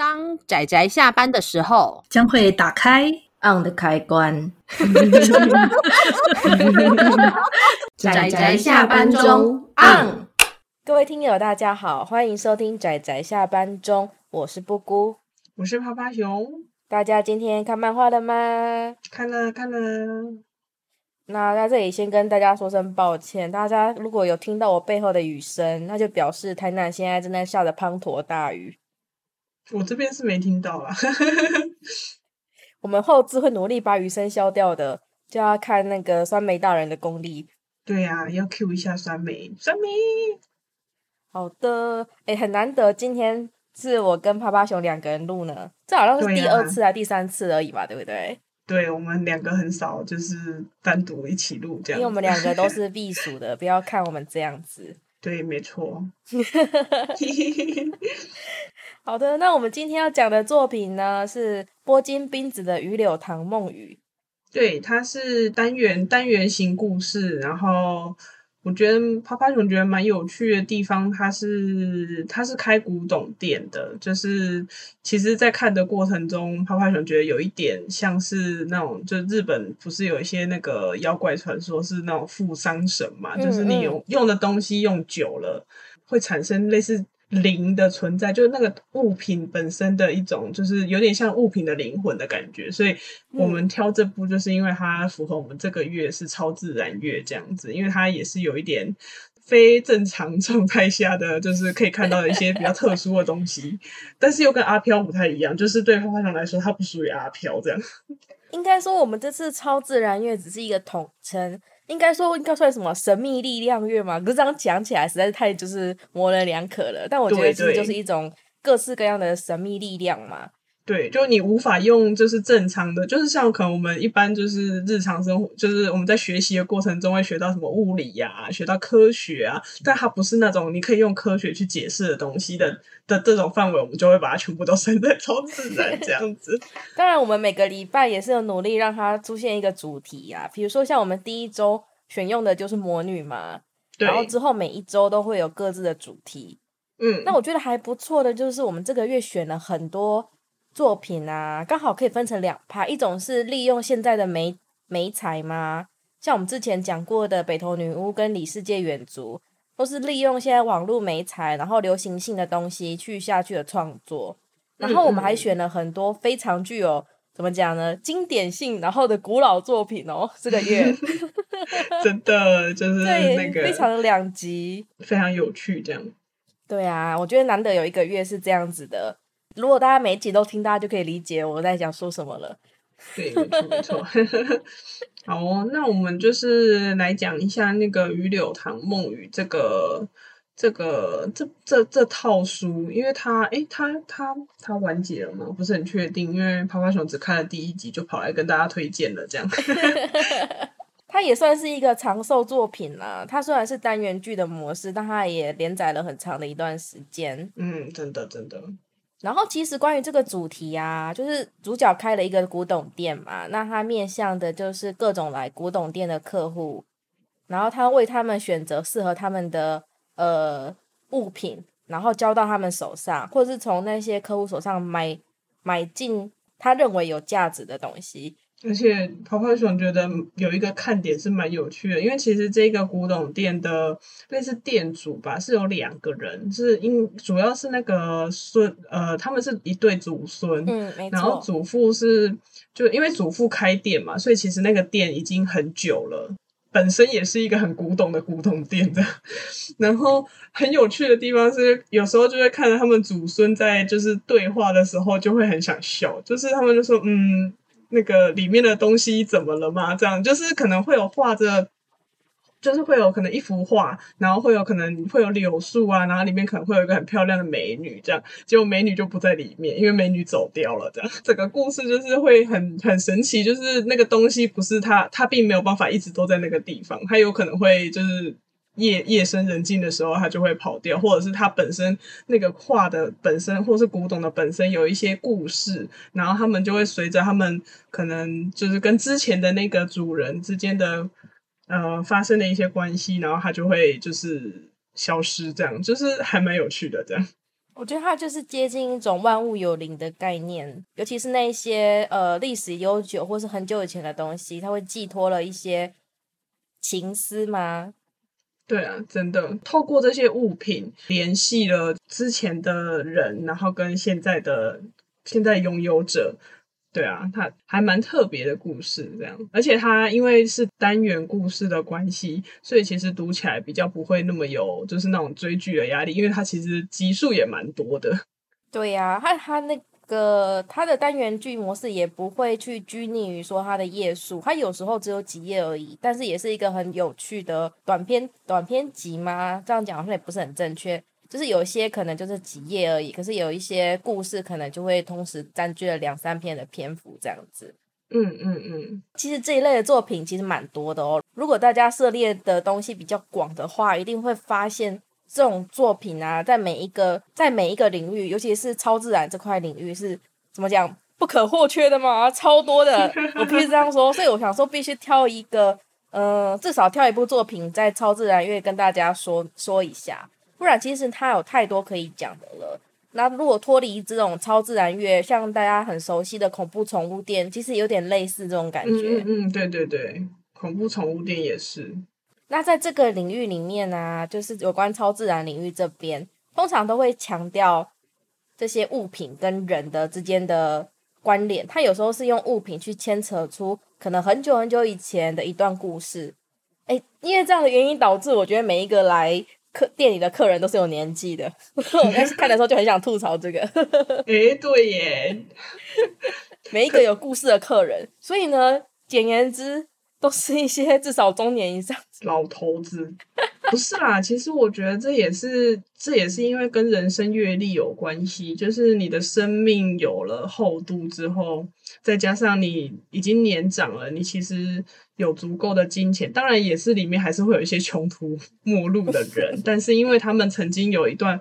当仔仔下班的时候，将会打开 on 的开关。仔仔下班中 on。各位听友，大家好，欢迎收听仔仔下班中，我是布姑，我是趴趴熊。大家今天看漫画了吗？看了，看了。那在这里先跟大家说声抱歉，大家如果有听到我背后的雨声，那就表示台南现在正在下着滂沱大雨。我这边是没听到啦，我们后置会努力把雨声消掉的，就要看那个酸梅大人的功力。对呀、啊，要 Q 一下酸梅，酸梅。好的，哎，很难得，今天是我跟趴趴熊两个人录呢，这好像是第二次还是第三次而已吧，对不对？对，我们两个很少就是单独一起录这样，因为我们两个都是 避暑的，不要看我们这样子。对，没错。好的，那我们今天要讲的作品呢，是波金冰子的《鱼柳堂梦雨》。对，它是单元单元型故事，然后我觉得趴趴熊觉得蛮有趣的地方，它是它是开古董店的，就是其实，在看的过程中，趴趴熊觉得有一点像是那种，就日本不是有一些那个妖怪传说，是那种富商神嘛，嗯嗯，就是你用用的东西用久了，会产生类似。灵的存在，就是那个物品本身的一种，就是有点像物品的灵魂的感觉。所以我们挑这部，就是因为它符合我们这个月是超自然月这样子，因为它也是有一点非正常状态下的，就是可以看到的一些比较特殊的东西，但是又跟阿飘不太一样，就是对花花熊来说，它不属于阿飘这样。应该说，我们这次超自然月只是一个统称。应该说应该算什么神秘力量月嘛？可是这样讲起来实在是太就是模棱两可了。但我觉得其实就是一种各式各样的神秘力量嘛。对，就你无法用就是正常的，就是像可能我们一般就是日常生活，就是我们在学习的过程中会学到什么物理呀、啊，学到科学啊，但它不是那种你可以用科学去解释的东西的的这种范围，我们就会把它全部都算在超自然这样子。当然，我们每个礼拜也是有努力让它出现一个主题啊，比如说像我们第一周选用的就是魔女嘛，然后之后每一周都会有各自的主题。嗯，那我觉得还不错的就是我们这个月选了很多。作品啊，刚好可以分成两派，一种是利用现在的媒媒材嘛，像我们之前讲过的《北投女巫》跟《李世界远足》，都是利用现在网络媒材，然后流行性的东西去下去的创作。然后我们还选了很多非常具有怎么讲呢，经典性，然后的古老作品哦。这个月 真的就是那个非常的两极，非常有趣，这样。对啊，我觉得难得有一个月是这样子的。如果大家每一集都听，大家就可以理解我在讲说什么了。对，没错，没错。好哦，那我们就是来讲一下那个《与柳堂梦雨》这个、这个、这、这、这套书，因为它，哎，它、它、它完结了吗？不是很确定，因为趴趴熊只看了第一集就跑来跟大家推荐了，这样。它也算是一个长寿作品啦。它虽然是单元剧的模式，但它也连载了很长的一段时间。嗯，真的，真的。然后，其实关于这个主题啊，就是主角开了一个古董店嘛，那他面向的就是各种来古董店的客户，然后他为他们选择适合他们的呃物品，然后交到他们手上，或者是从那些客户手上买买进他认为有价值的东西。而且泡泡熊觉得有一个看点是蛮有趣的，因为其实这个古董店的类似店主吧，是有两个人，是因主要是那个孙，呃，他们是一对祖孙，嗯。然后祖父是就因为祖父开店嘛，所以其实那个店已经很久了，本身也是一个很古董的古董店的。然后很有趣的地方是，有时候就会看到他们祖孙在就是对话的时候，就会很想笑，就是他们就说，嗯。那个里面的东西怎么了吗？这样就是可能会有画着，就是会有可能一幅画，然后会有可能会有柳树啊，然后里面可能会有一个很漂亮的美女，这样结果美女就不在里面，因为美女走掉了。这样整个故事就是会很很神奇，就是那个东西不是它，它并没有办法一直都在那个地方，它有可能会就是。夜夜深人静的时候，它就会跑掉，或者是它本身那个画的本身，或是古董的本身有一些故事，然后他们就会随着他们可能就是跟之前的那个主人之间的呃发生的一些关系，然后它就会就是消失，这样就是还蛮有趣的这样。我觉得它就是接近一种万物有灵的概念，尤其是那些呃历史悠久或是很久以前的东西，它会寄托了一些情思吗？对啊，真的透过这些物品联系了之前的人，然后跟现在的现在拥有者。对啊，他还蛮特别的故事，这样，而且他因为是单元故事的关系，所以其实读起来比较不会那么有，就是那种追剧的压力，因为它其实集数也蛮多的。对呀、啊，它它那个它的单元剧模式也不会去拘泥于说它的页数，它有时候只有几页而已，但是也是一个很有趣的短篇短篇集吗？这样讲好像也不是很正确。就是有一些可能就是几页而已，可是有一些故事可能就会同时占据了两三篇的篇幅这样子。嗯嗯嗯，其实这一类的作品其实蛮多的哦。如果大家涉猎的东西比较广的话，一定会发现这种作品啊，在每一个在每一个领域，尤其是超自然这块领域是怎么讲不可或缺的嘛，超多的。我必须这样说，所以我想说必须挑一个，嗯、呃，至少挑一部作品在超自然乐跟大家说说一下。不然，其实它有太多可以讲的了。那如果脱离这种超自然乐，像大家很熟悉的恐怖宠物店，其实有点类似这种感觉。嗯嗯，对对对，恐怖宠物店也是。那在这个领域里面呢、啊，就是有关超自然领域这边，通常都会强调这些物品跟人的之间的关联。它有时候是用物品去牵扯出可能很久很久以前的一段故事。诶，因为这样的原因导致，我觉得每一个来。客店里的客人都是有年纪的，我开始看的时候就很想吐槽这个。诶、欸，对耶，每一个有故事的客人，所以呢，简言之，都是一些至少中年以上老头子。不是啦，其实我觉得这也是，这也是因为跟人生阅历有关系，就是你的生命有了厚度之后，再加上你已经年长了，你其实。有足够的金钱，当然也是里面还是会有一些穷途 末路的人，但是因为他们曾经有一段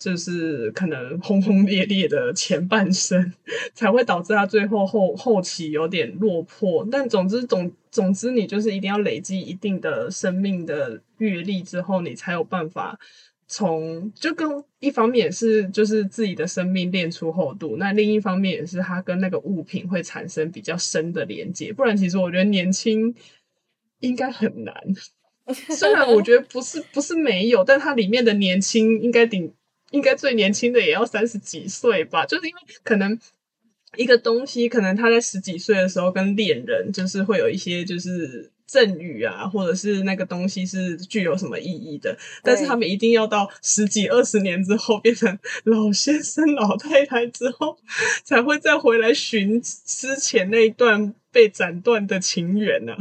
就是可能轰轰烈烈的前半生，才会导致他最后后后期有点落魄。但总之总总之，你就是一定要累积一定的生命的阅历之后，你才有办法。从就跟一方面也是就是自己的生命练出厚度，那另一方面也是他跟那个物品会产生比较深的连接，不然其实我觉得年轻应该很难。虽然我觉得不是不是没有，但它里面的年轻应该顶应该最年轻的也要三十几岁吧，就是因为可能一个东西可能他在十几岁的时候跟恋人就是会有一些就是。赠语啊，或者是那个东西是具有什么意义的，但是他们一定要到十几二十年之后变成老先生老太太之后，才会再回来寻之前那一段被斩断的情缘呢、啊。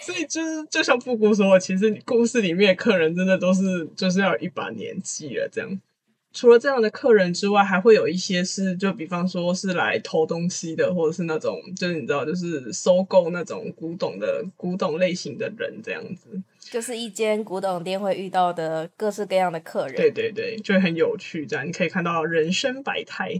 所以就是就像布谷说，其实故事里面的客人真的都是就是要一把年纪了这样。除了这样的客人之外，还会有一些是，就比方说是来偷东西的，或者是那种，就是你知道，就是收购那种古董的古董类型的人，这样子。就是一间古董店会遇到的各式各样的客人。对对对，就很有趣，这样你可以看到人生百态。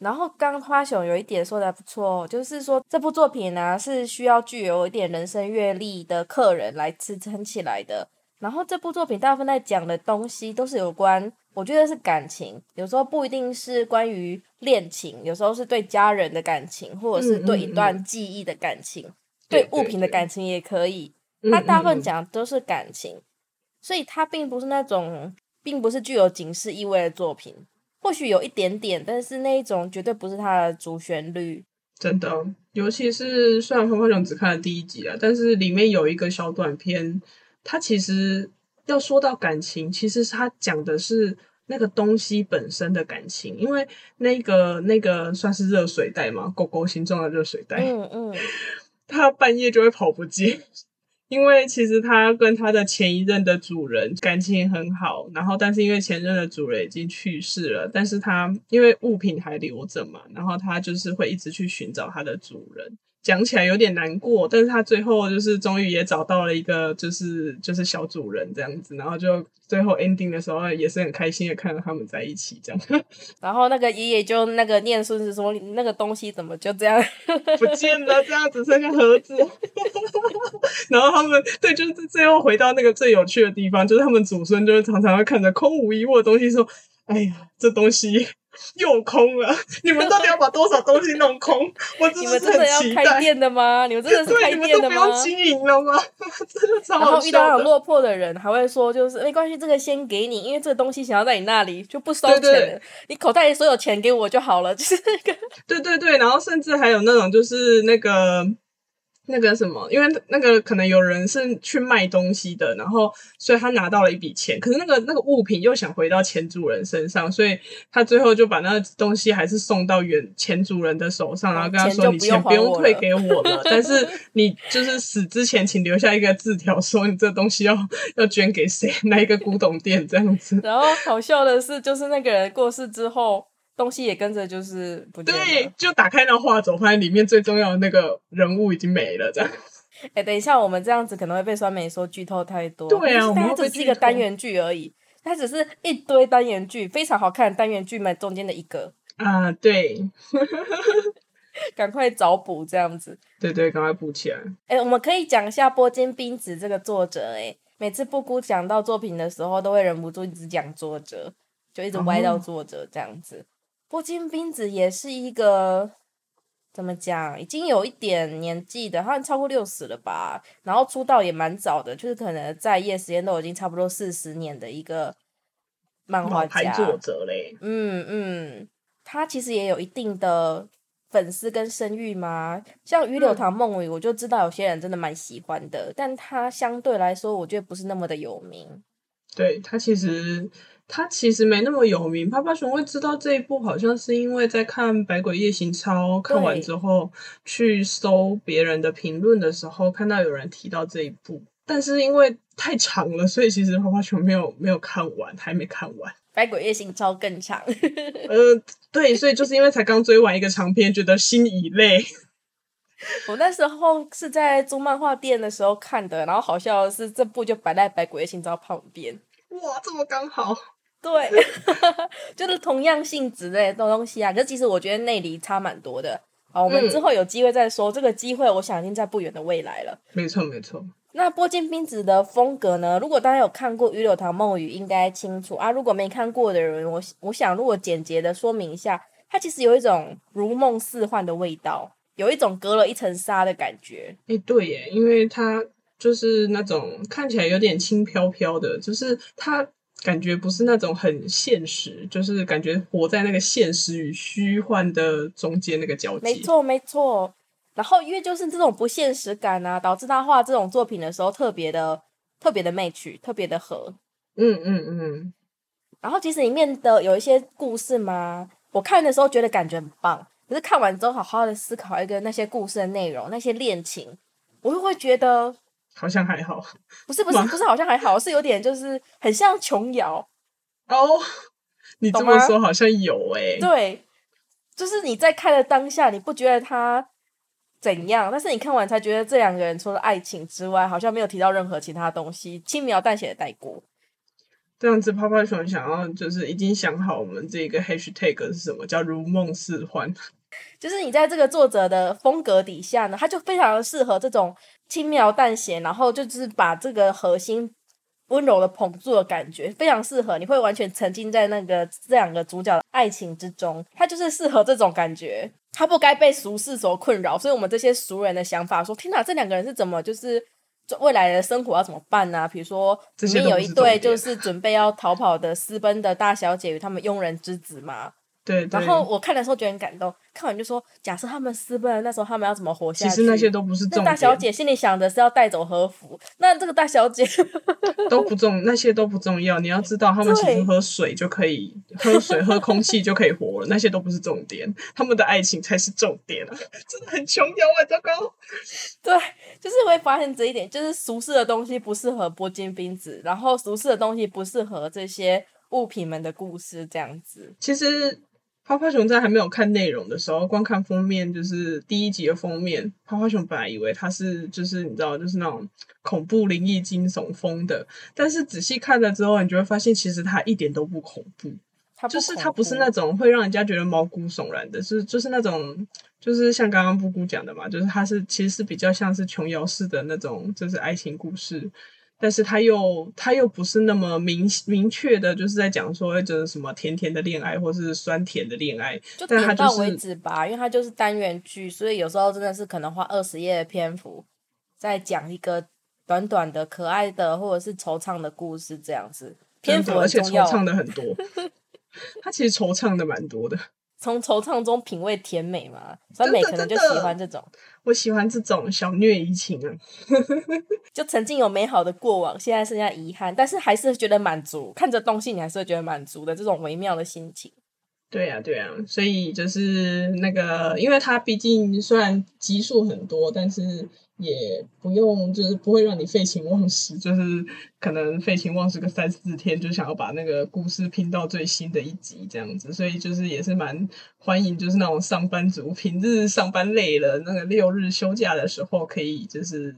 然后刚花熊有一点说的不错，就是说这部作品呢、啊、是需要具有一点人生阅历的客人来支撑起来的。然后这部作品大部分在讲的东西都是有关。我觉得是感情，有时候不一定是关于恋情，有时候是对家人的感情，或者是对一段记忆的感情，嗯嗯嗯，对物品的感情也可以。它大部分讲都是感情，所以它并不是那种，并不是具有警示意味的作品。或许有一点点，但是那一种绝对不是它的主旋律。真的，尤其是虽然花花熊只看了第一集啊，但是里面有一个小短片，它其实。要说到感情，其实它讲的是那个东西本身的感情，因为那个那个算是热水袋嘛，狗狗形状的热水袋。嗯嗯，它半夜就会跑不见，因为其实他跟他的前一任的主人感情很好，然后但是因为前任的主人已经去世了，但是他因为物品还留着嘛，然后他就是会一直去寻找他的主人。讲起来有点难过，但是他最后就是终于也找到了一个就是就是小主人这样子，然后就最后 ending 的时候也是很开心的看到他们在一起这样。然后那个爷爷就那个念孙子说，那个东西怎么就这样 不见了，这样只剩下盒子。然后他们对，就是最后回到那个最有趣的地方，就是他们祖孙就是常常会看着空无一物的东西说。哎呀，这东西。又空了，你们到底要把多少东西弄空？我真的是很期待。你们真的要开店的吗？你们真的是开店的吗？不用经营了吗？真的超好笑的。然后遇到很落魄的人，还会说就是没关系，这个先给你，因为这个东西想要在你那里就不收钱你口袋里所有钱给我就好了，就是那个。对对对，然后甚至还有那种就是那个。那个什么，因为那个可能有人是去卖东西的，然后所以他拿到了一笔钱，可是那个那个物品又想回到前主人身上，所以他最后就把那个东西还是送到原前主人的手上，然后跟他说：“你钱不用退给我了，但是你就是死之前，请留下一个字条，说你这东西要要捐给谁，哪一个古董店这样子。”然后好笑的是，就是那个人过世之后。东西也跟着就是不，对，就打开那画轴，发现里面最重要的那个人物已经没了，这样。哎、欸，等一下，我们这样子可能会被酸梅说剧透太多。对啊，它只是一个单元剧而已，它只是一堆单元剧，非常好看的单元剧们中间的一个。啊，对，赶快找补这样子。对对，赶快补起来。哎、欸，我们可以讲一下波津冰子这个作者、欸。哎，每次布谷讲到作品的时候，都会忍不住一直讲作者，就一直歪到作者这样子。哦波金冰子也是一个怎么讲，已经有一点年纪的，好像超过六十了吧。然后出道也蛮早的，就是可能在业时间都已经差不多四十年的一个漫画家作者嘞。嗯嗯，他其实也有一定的粉丝跟声誉嘛。像鱼柳堂梦雨，我就知道有些人真的蛮喜欢的，嗯、但他相对来说，我觉得不是那么的有名。对，他其实。他其实没那么有名，趴趴熊会知道这一部，好像是因为在看《百鬼夜行抄》看完之后，去搜别人的评论的时候，看到有人提到这一部，但是因为太长了，所以其实趴趴熊没有没有看完，还没看完。《百鬼夜行抄》更长，呃，对，所以就是因为才刚追完一个长篇，觉得心已累。我那时候是在租漫画店的时候看的，然后好笑的是，这部就摆在《百鬼夜行抄》旁边。哇，这么刚好。对，就是同样性质的东西啊。可是其实我觉得内里差蛮多的。好，我们之后有机会再说。嗯、这个机会，我想已经在不远的未来了。没错，没错。那波津冰子的风格呢？如果大家有看过《鱼柳堂梦雨》，应该清楚啊。如果没看过的人，我我想如果简洁的说明一下，它其实有一种如梦似幻的味道，有一种隔了一层纱的感觉。哎、欸，对耶，因为它就是那种看起来有点轻飘飘的，就是它。感觉不是那种很现实，就是感觉活在那个现实与虚幻的中间那个交界。没错，没错。然后因为就是这种不现实感啊，导致他画这种作品的时候特别的、特别的 match，特别的合。嗯嗯嗯。然后其实里面的有一些故事嘛，我看的时候觉得感觉很棒，可是看完之后好好的思考一个那些故事的内容、那些恋情，我就会觉得。好像还好，不是不是不是，好像还好，是有点就是很像琼瑶哦。你这么说好像有哎、欸，对，就是你在看的当下，你不觉得他怎样，但是你看完才觉得这两个人除了爱情之外，好像没有提到任何其他东西，轻描淡写的带过。这样子，泡泡熊想要就是已经想好我们这个 hashtag 是什么，叫如梦似幻。就是你在这个作者的风格底下呢，他就非常的适合这种。轻描淡写，然后就是把这个核心温柔的捧住的感觉，非常适合。你会完全沉浸在那个这两个主角的爱情之中，他就是适合这种感觉。他不该被俗世所困扰，所以我们这些俗人的想法说：天哪，这两个人是怎么就是未来的生活要怎么办呢？比如说里面有一对就是准备要逃跑的私奔的大小姐与他们佣人之子嘛。对，对，然后我看的时候觉得很感动，看完就说：假设他们私奔了，那时候他们要怎么活下去？其实那些都不是重点。那大小姐心里想的是要带走和服，那这个大小姐 都不重，那些都不重要。你要知道，他们其实喝水就可以，喝水喝空气就可以活了，那些都不是重点，他们的爱情才是重点啊！真的很琼瑶啊，糟糕。对，就是会发现这一点，就是俗世的东西不适合波金冰子，然后俗世的东西不适合这些物品们的故事，这样子。其实。趴趴熊在还没有看内容的时候，光看封面就是第一集的封面。泡泡熊本来以为它是就是你知道就是那种恐怖灵异惊悚风的，但是仔细看了之后，你就会发现其实它一点都不恐怖，它不恐怖，就是它不是那种会让人家觉得毛骨悚然的，是就是那种就是像刚刚布谷讲的嘛，就是它是其实是比较像是琼瑶式的那种就是爱情故事。但是他又他又不是那么明明确的，就是在讲说就是什么甜甜的恋爱，或是酸甜的恋爱，就点到为止吧。因为它就是单元剧，所以有时候真的是可能花二十页的篇幅在讲一个短短的可爱的或者是惆怅的故事这样子。篇幅而且惆怅的很多，他其实惆怅的蛮多的。从惆怅中品味甜美嘛，酸美可能就喜欢这种。我喜欢这种小虐怡情啊，就曾经有美好的过往，现在剩下遗憾，但是还是觉得满足。看着东西，你还是会觉得满足的这种微妙的心情。对呀、啊，对呀、啊，所以就是那个，因为它毕竟虽然集数很多，但是。也不用，就是不会让你废寝忘食，就是可能废寝忘食个三四天，就想要把那个故事拼到最新的一集这样子，所以就是也是蛮欢迎，就是那种上班族平日上班累了，那个六日休假的时候，可以就是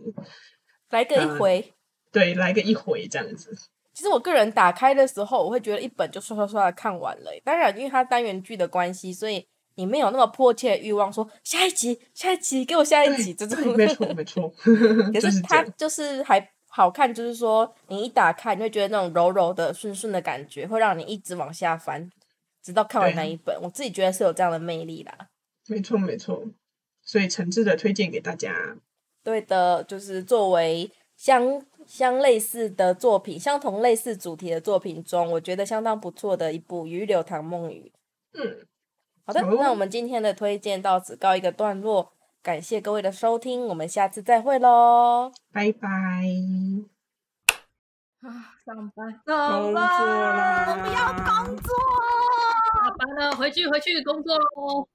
来个一回、呃，对，来个一回这样子。其实我个人打开的时候，我会觉得一本就刷刷刷的看完了，当然因为它单元剧的关系，所以。你没有那么迫切的欲望，说下一集，下一集，给我下一集，这种没错没错。可是它就是还好看，就是说你一打开，你会觉得那种柔柔的、顺顺的感觉，会让你一直往下翻，直到看完那一本。我自己觉得是有这样的魅力啦。没错没错，所以诚挚的推荐给大家。对的，就是作为相相类似的作品，相同类似主题的作品中，我觉得相当不错的一部《余柳唐梦雨》。嗯。好的，那我们今天的推荐到此告一个段落，感谢各位的收听，我们下次再会喽，拜拜。啊，上班，上班，我不要工作，下班了，回去回去工作喽。